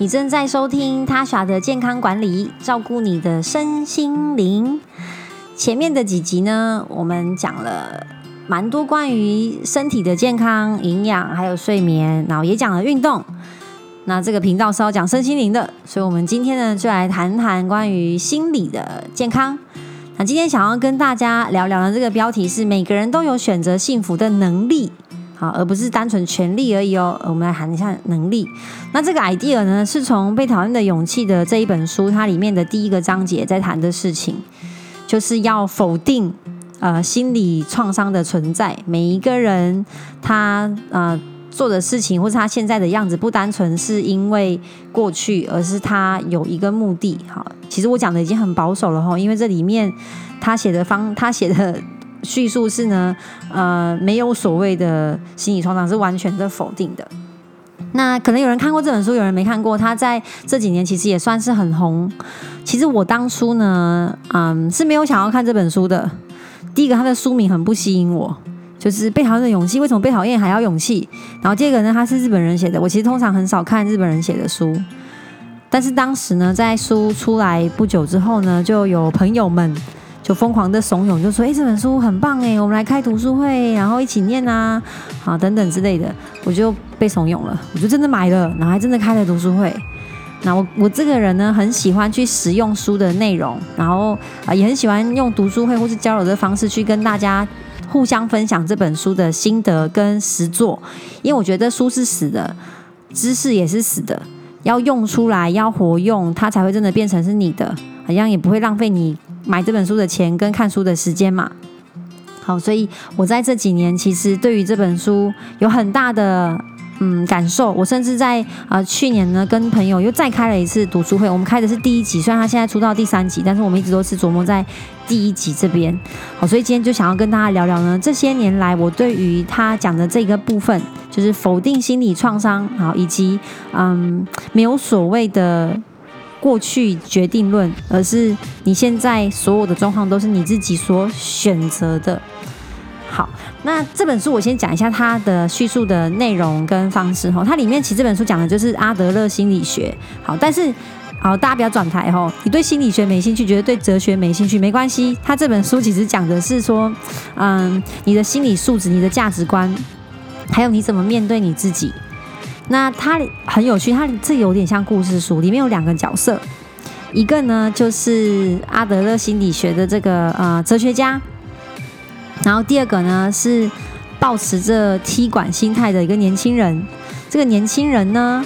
你正在收听他耍的健康管理，照顾你的身心灵。前面的几集呢，我们讲了蛮多关于身体的健康、营养，还有睡眠，然后也讲了运动。那这个频道是要讲身心灵的，所以我们今天呢，就来谈谈关于心理的健康。那今天想要跟大家聊聊的这个标题是：每个人都有选择幸福的能力。好，而不是单纯权利而已哦。我们来谈一下能力。那这个 idea 呢，是从《被讨厌的勇气》的这一本书，它里面的第一个章节在谈的事情，就是要否定呃心理创伤的存在。每一个人他呃做的事情，或是他现在的样子，不单纯是因为过去，而是他有一个目的。好，其实我讲的已经很保守了哈，因为这里面他写的方，他写的。叙述是呢，呃，没有所谓的心理创伤，是完全的否定的。那可能有人看过这本书，有人没看过。他在这几年其实也算是很红。其实我当初呢，嗯，是没有想要看这本书的。第一个，他的书名很不吸引我，就是被讨厌的勇气。为什么被讨厌还要勇气？然后第二个呢，他是日本人写的。我其实通常很少看日本人写的书，但是当时呢，在书出来不久之后呢，就有朋友们。就疯狂的怂恿，就说：“哎，这本书很棒哎，我们来开读书会，然后一起念啊，好等等之类的。”我就被怂恿了，我就真的买了，然后还真的开了读书会。那我我这个人呢，很喜欢去使用书的内容，然后啊，也很喜欢用读书会或是交流的方式去跟大家互相分享这本书的心得跟实作。因为我觉得书是死的，知识也是死的，要用出来，要活用，它才会真的变成是你的，好像也不会浪费你。买这本书的钱跟看书的时间嘛，好，所以我在这几年其实对于这本书有很大的嗯感受。我甚至在啊去年呢跟朋友又再开了一次读书会，我们开的是第一集，虽然他现在出到第三集，但是我们一直都是琢磨在第一集这边。好，所以今天就想要跟大家聊聊呢，这些年来我对于他讲的这个部分，就是否定心理创伤，好，以及嗯没有所谓的。过去决定论，而是你现在所有的状况都是你自己所选择的。好，那这本书我先讲一下它的叙述的内容跟方式哈。它里面其实这本书讲的就是阿德勒心理学。好，但是好，大家不要转台哈。你对心理学没兴趣，觉得对哲学没兴趣，没关系。它这本书其实讲的是说，嗯，你的心理素质、你的价值观，还有你怎么面对你自己。那它很有趣，它这有点像故事书，里面有两个角色，一个呢就是阿德勒心理学的这个呃哲学家，然后第二个呢是抱持着踢馆心态的一个年轻人。这个年轻人呢，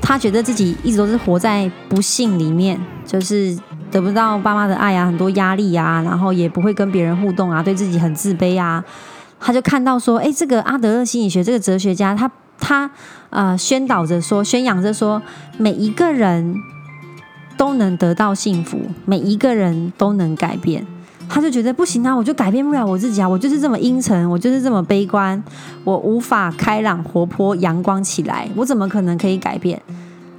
他觉得自己一直都是活在不幸里面，就是得不到爸妈的爱啊，很多压力啊，然后也不会跟别人互动啊，对自己很自卑啊。他就看到说，哎，这个阿德勒心理学这个哲学家，他他。呃，宣导着说，宣扬着说，每一个人都能得到幸福，每一个人都能改变。他就觉得不行啊，我就改变不了我自己啊，我就是这么阴沉，我就是这么悲观，我无法开朗、活泼、阳光起来，我怎么可能可以改变？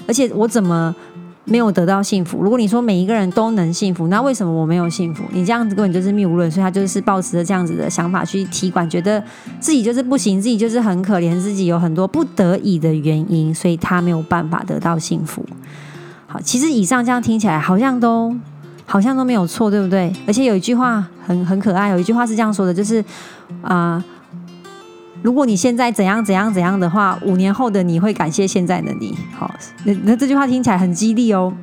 而且我怎么？没有得到幸福。如果你说每一个人都能幸福，那为什么我没有幸福？你这样子根本就是谬论。所以他就是抱持着这样子的想法去踢馆，觉得自己就是不行，自己就是很可怜，自己有很多不得已的原因，所以他没有办法得到幸福。好，其实以上这样听起来好像都好像都没有错，对不对？而且有一句话很很可爱，有一句话是这样说的，就是啊。如果你现在怎样怎样怎样的话，五年后的你会感谢现在的你。好，那那这句话听起来很激励哦。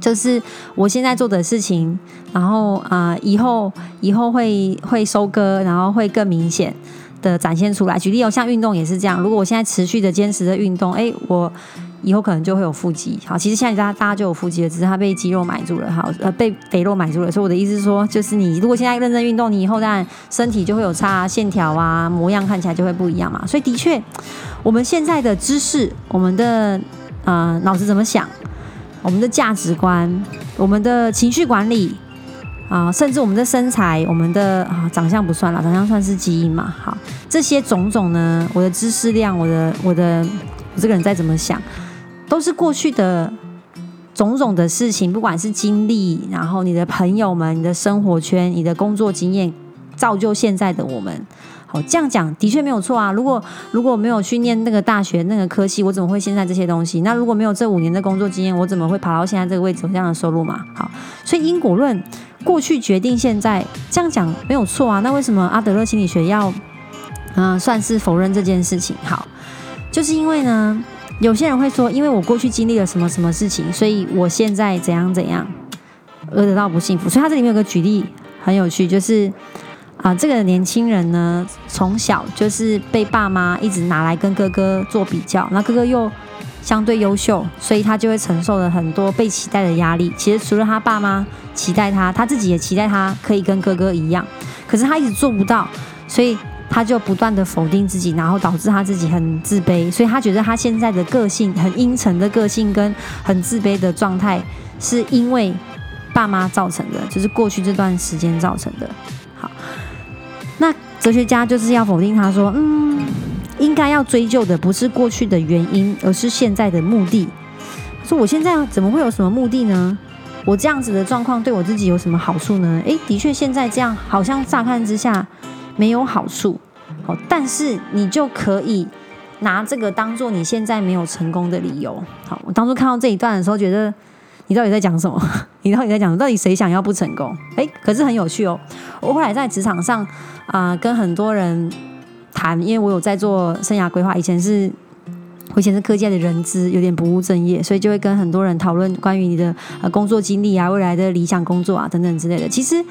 就是我现在做的事情，然后啊，以后以后会会收割，然后会更明显的展现出来。举例哦，像运动也是这样。如果我现在持续的坚持的运动，哎，我。以后可能就会有腹肌，好，其实现在大家大家就有腹肌了，只是它被肌肉买住了，好，呃，被肥肉买住了。所以我的意思是说，就是你如果现在认真运动，你以后当然身体就会有差，线条啊，模样看起来就会不一样嘛。所以的确，我们现在的知识，我们的呃脑子怎么想，我们的价值观，我们的情绪管理啊，甚至我们的身材，我们的啊长相不算了，长相算是基因嘛。好，这些种种呢，我的知识量，我的我的我这个人再怎么想。都是过去的种种的事情，不管是经历，然后你的朋友们、你的生活圈、你的工作经验，造就现在的我们。好，这样讲的确没有错啊。如果如果没有去念那个大学那个科系，我怎么会现在这些东西？那如果没有这五年的工作经验，我怎么会爬到现在这个位置有这样的收入嘛？好，所以因果论过去决定现在，这样讲没有错啊。那为什么阿德勒心理学要嗯算是否认这件事情？好，就是因为呢，有些人会说，因为我过去经历了什么什么事情，所以我现在怎样怎样而得到不幸福。所以他这里面有个举例很有趣，就是。啊，这个年轻人呢，从小就是被爸妈一直拿来跟哥哥做比较，那哥哥又相对优秀，所以他就会承受了很多被期待的压力。其实除了他爸妈期待他，他自己也期待他可以跟哥哥一样，可是他一直做不到，所以他就不断的否定自己，然后导致他自己很自卑。所以他觉得他现在的个性很阴沉的个性跟很自卑的状态，是因为爸妈造成的，就是过去这段时间造成的。好。那哲学家就是要否定他说，嗯，应该要追究的不是过去的原因，而是现在的目的。说我现在怎么会有什么目的呢？我这样子的状况对我自己有什么好处呢？诶，的确现在这样好像乍看之下没有好处，好，但是你就可以拿这个当做你现在没有成功的理由。好，我当初看到这一段的时候，觉得。你到底在讲什么？你到底在讲？到底谁想要不成功？哎，可是很有趣哦。我后来在职场上啊，跟很多人谈，因为我有在做生涯规划。以前是，我以前是科技的人资，有点不务正业，所以就会跟很多人讨论关于你的呃工作经历啊、未来的理想工作啊等等之类的。其实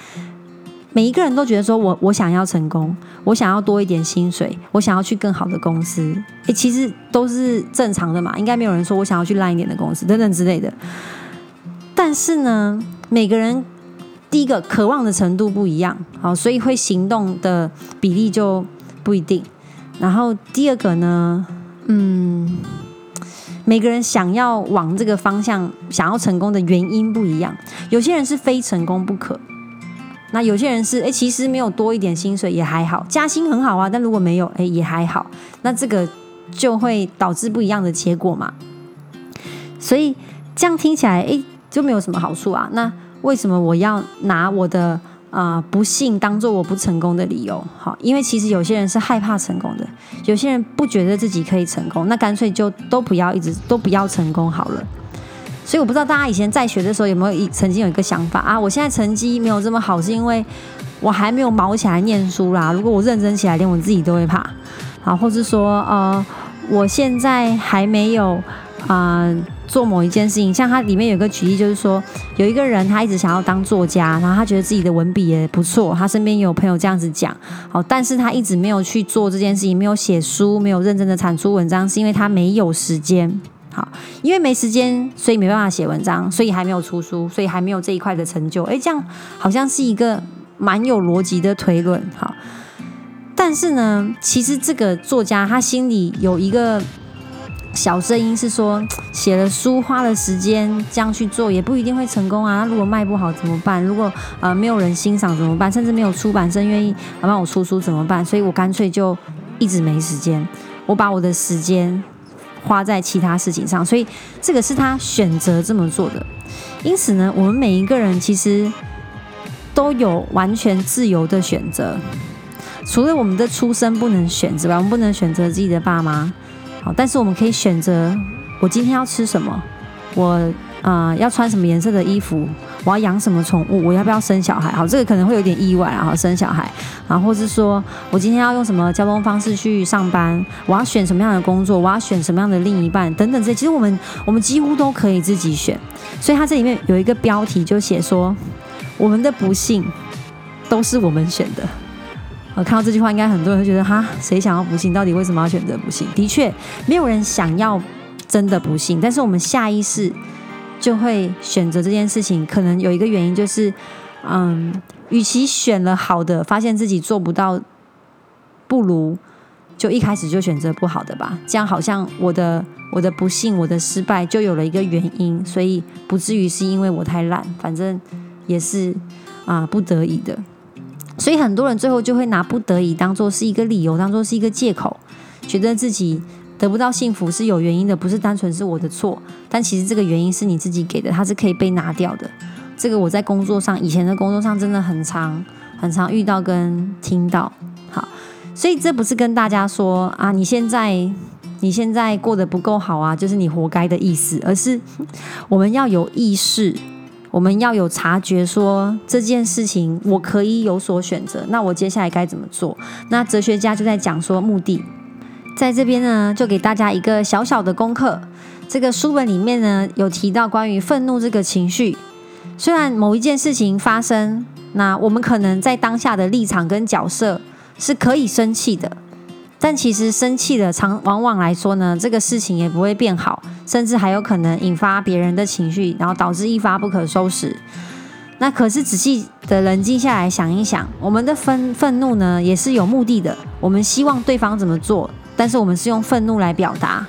每一个人都觉得说我我想要成功，我想要多一点薪水，我想要去更好的公司。哎，其实都是正常的嘛，应该没有人说我想要去烂一点的公司等等之类的。但是呢，每个人第一个渴望的程度不一样，好，所以会行动的比例就不一定。然后第二个呢，嗯，每个人想要往这个方向想要成功的原因不一样。有些人是非成功不可，那有些人是哎，其实没有多一点薪水也还好，加薪很好啊，但如果没有哎也还好，那这个就会导致不一样的结果嘛。所以这样听起来哎。就没有什么好处啊？那为什么我要拿我的啊不幸当做我不成功的理由？好，因为其实有些人是害怕成功的，有些人不觉得自己可以成功，那干脆就都不要一直都不要成功好了。所以我不知道大家以前在学的时候有没有一曾经有一个想法啊？我现在成绩没有这么好，是因为我还没有毛起来念书啦。如果我认真起来，连我自己都会怕。好，或是说呃，我现在还没有啊。做某一件事情，像它里面有个举例，就是说有一个人他一直想要当作家，然后他觉得自己的文笔也不错，他身边也有朋友这样子讲，好，但是他一直没有去做这件事情，没有写书，没有认真的产出文章，是因为他没有时间，好，因为没时间，所以没办法写文章，所以还没有出书，所以还没有这一块的成就，诶，这样好像是一个蛮有逻辑的推论，好，但是呢，其实这个作家他心里有一个。小声音是说，写了书花了时间这样去做，也不一定会成功啊。那如果卖不好怎么办？如果呃没有人欣赏怎么办？甚至没有出版社愿意帮我出书怎么办？所以我干脆就一直没时间，我把我的时间花在其他事情上。所以这个是他选择这么做的。因此呢，我们每一个人其实都有完全自由的选择，除了我们的出生不能选之外，我们不能选择自己的爸妈。好，但是我们可以选择我今天要吃什么，我啊要穿什么颜色的衣服，我要养什么宠物，我要不要生小孩？好，这个可能会有点意外，然后生小孩，然后或是说我今天要用什么交通方式去上班，我要选什么样的工作，我要选什么样的另一半等等这，其实我们我们几乎都可以自己选。所以它这里面有一个标题就写说，我们的不幸都是我们选的。我看到这句话，应该很多人会觉得哈，谁想要不幸？到底为什么要选择不幸？的确，没有人想要真的不幸，但是我们下意识就会选择这件事情。可能有一个原因就是，嗯，与其选了好的，发现自己做不到，不如就一开始就选择不好的吧。这样好像我的我的不幸，我的失败就有了一个原因，所以不至于是因为我太烂，反正也是啊不得已的。所以很多人最后就会拿不得已当做是一个理由，当做是一个借口，觉得自己得不到幸福是有原因的，不是单纯是我的错。但其实这个原因是你自己给的，它是可以被拿掉的。这个我在工作上，以前的工作上真的很常、很常遇到跟听到。好，所以这不是跟大家说啊，你现在你现在过得不够好啊，就是你活该的意思，而是我们要有意识，我们要有察觉，说这件事情我可以有所选择，那我接下来该怎么做？那哲学家就在讲说目的，在这边呢，就给大家一个小小的功课。这个书本里面呢，有提到关于愤怒这个情绪，虽然某一件事情发生，那我们可能在当下的立场跟角色。是可以生气的，但其实生气的常往往来说呢，这个事情也不会变好，甚至还有可能引发别人的情绪，然后导致一发不可收拾。那可是仔细的冷静下来想一想，我们的愤愤怒呢，也是有目的的。我们希望对方怎么做，但是我们是用愤怒来表达。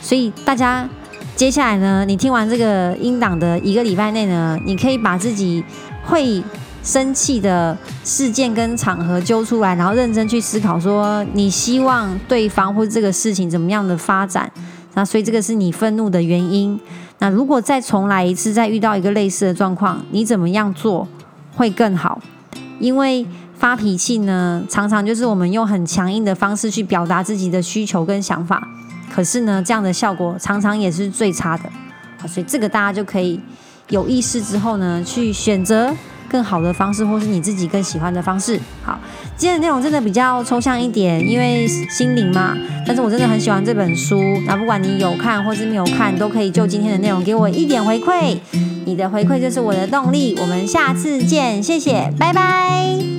所以大家接下来呢，你听完这个音档的一个礼拜内呢，你可以把自己会。生气的事件跟场合揪出来，然后认真去思考，说你希望对方或者这个事情怎么样的发展？那所以这个是你愤怒的原因。那如果再重来一次，再遇到一个类似的状况，你怎么样做会更好？因为发脾气呢，常常就是我们用很强硬的方式去表达自己的需求跟想法，可是呢，这样的效果常常也是最差的。好，所以这个大家就可以有意识之后呢，去选择。更好的方式，或是你自己更喜欢的方式。好，今天的内容真的比较抽象一点，因为心灵嘛。但是我真的很喜欢这本书。那不管你有看或是没有看，都可以就今天的内容给我一点回馈。你的回馈就是我的动力。我们下次见，谢谢，拜拜。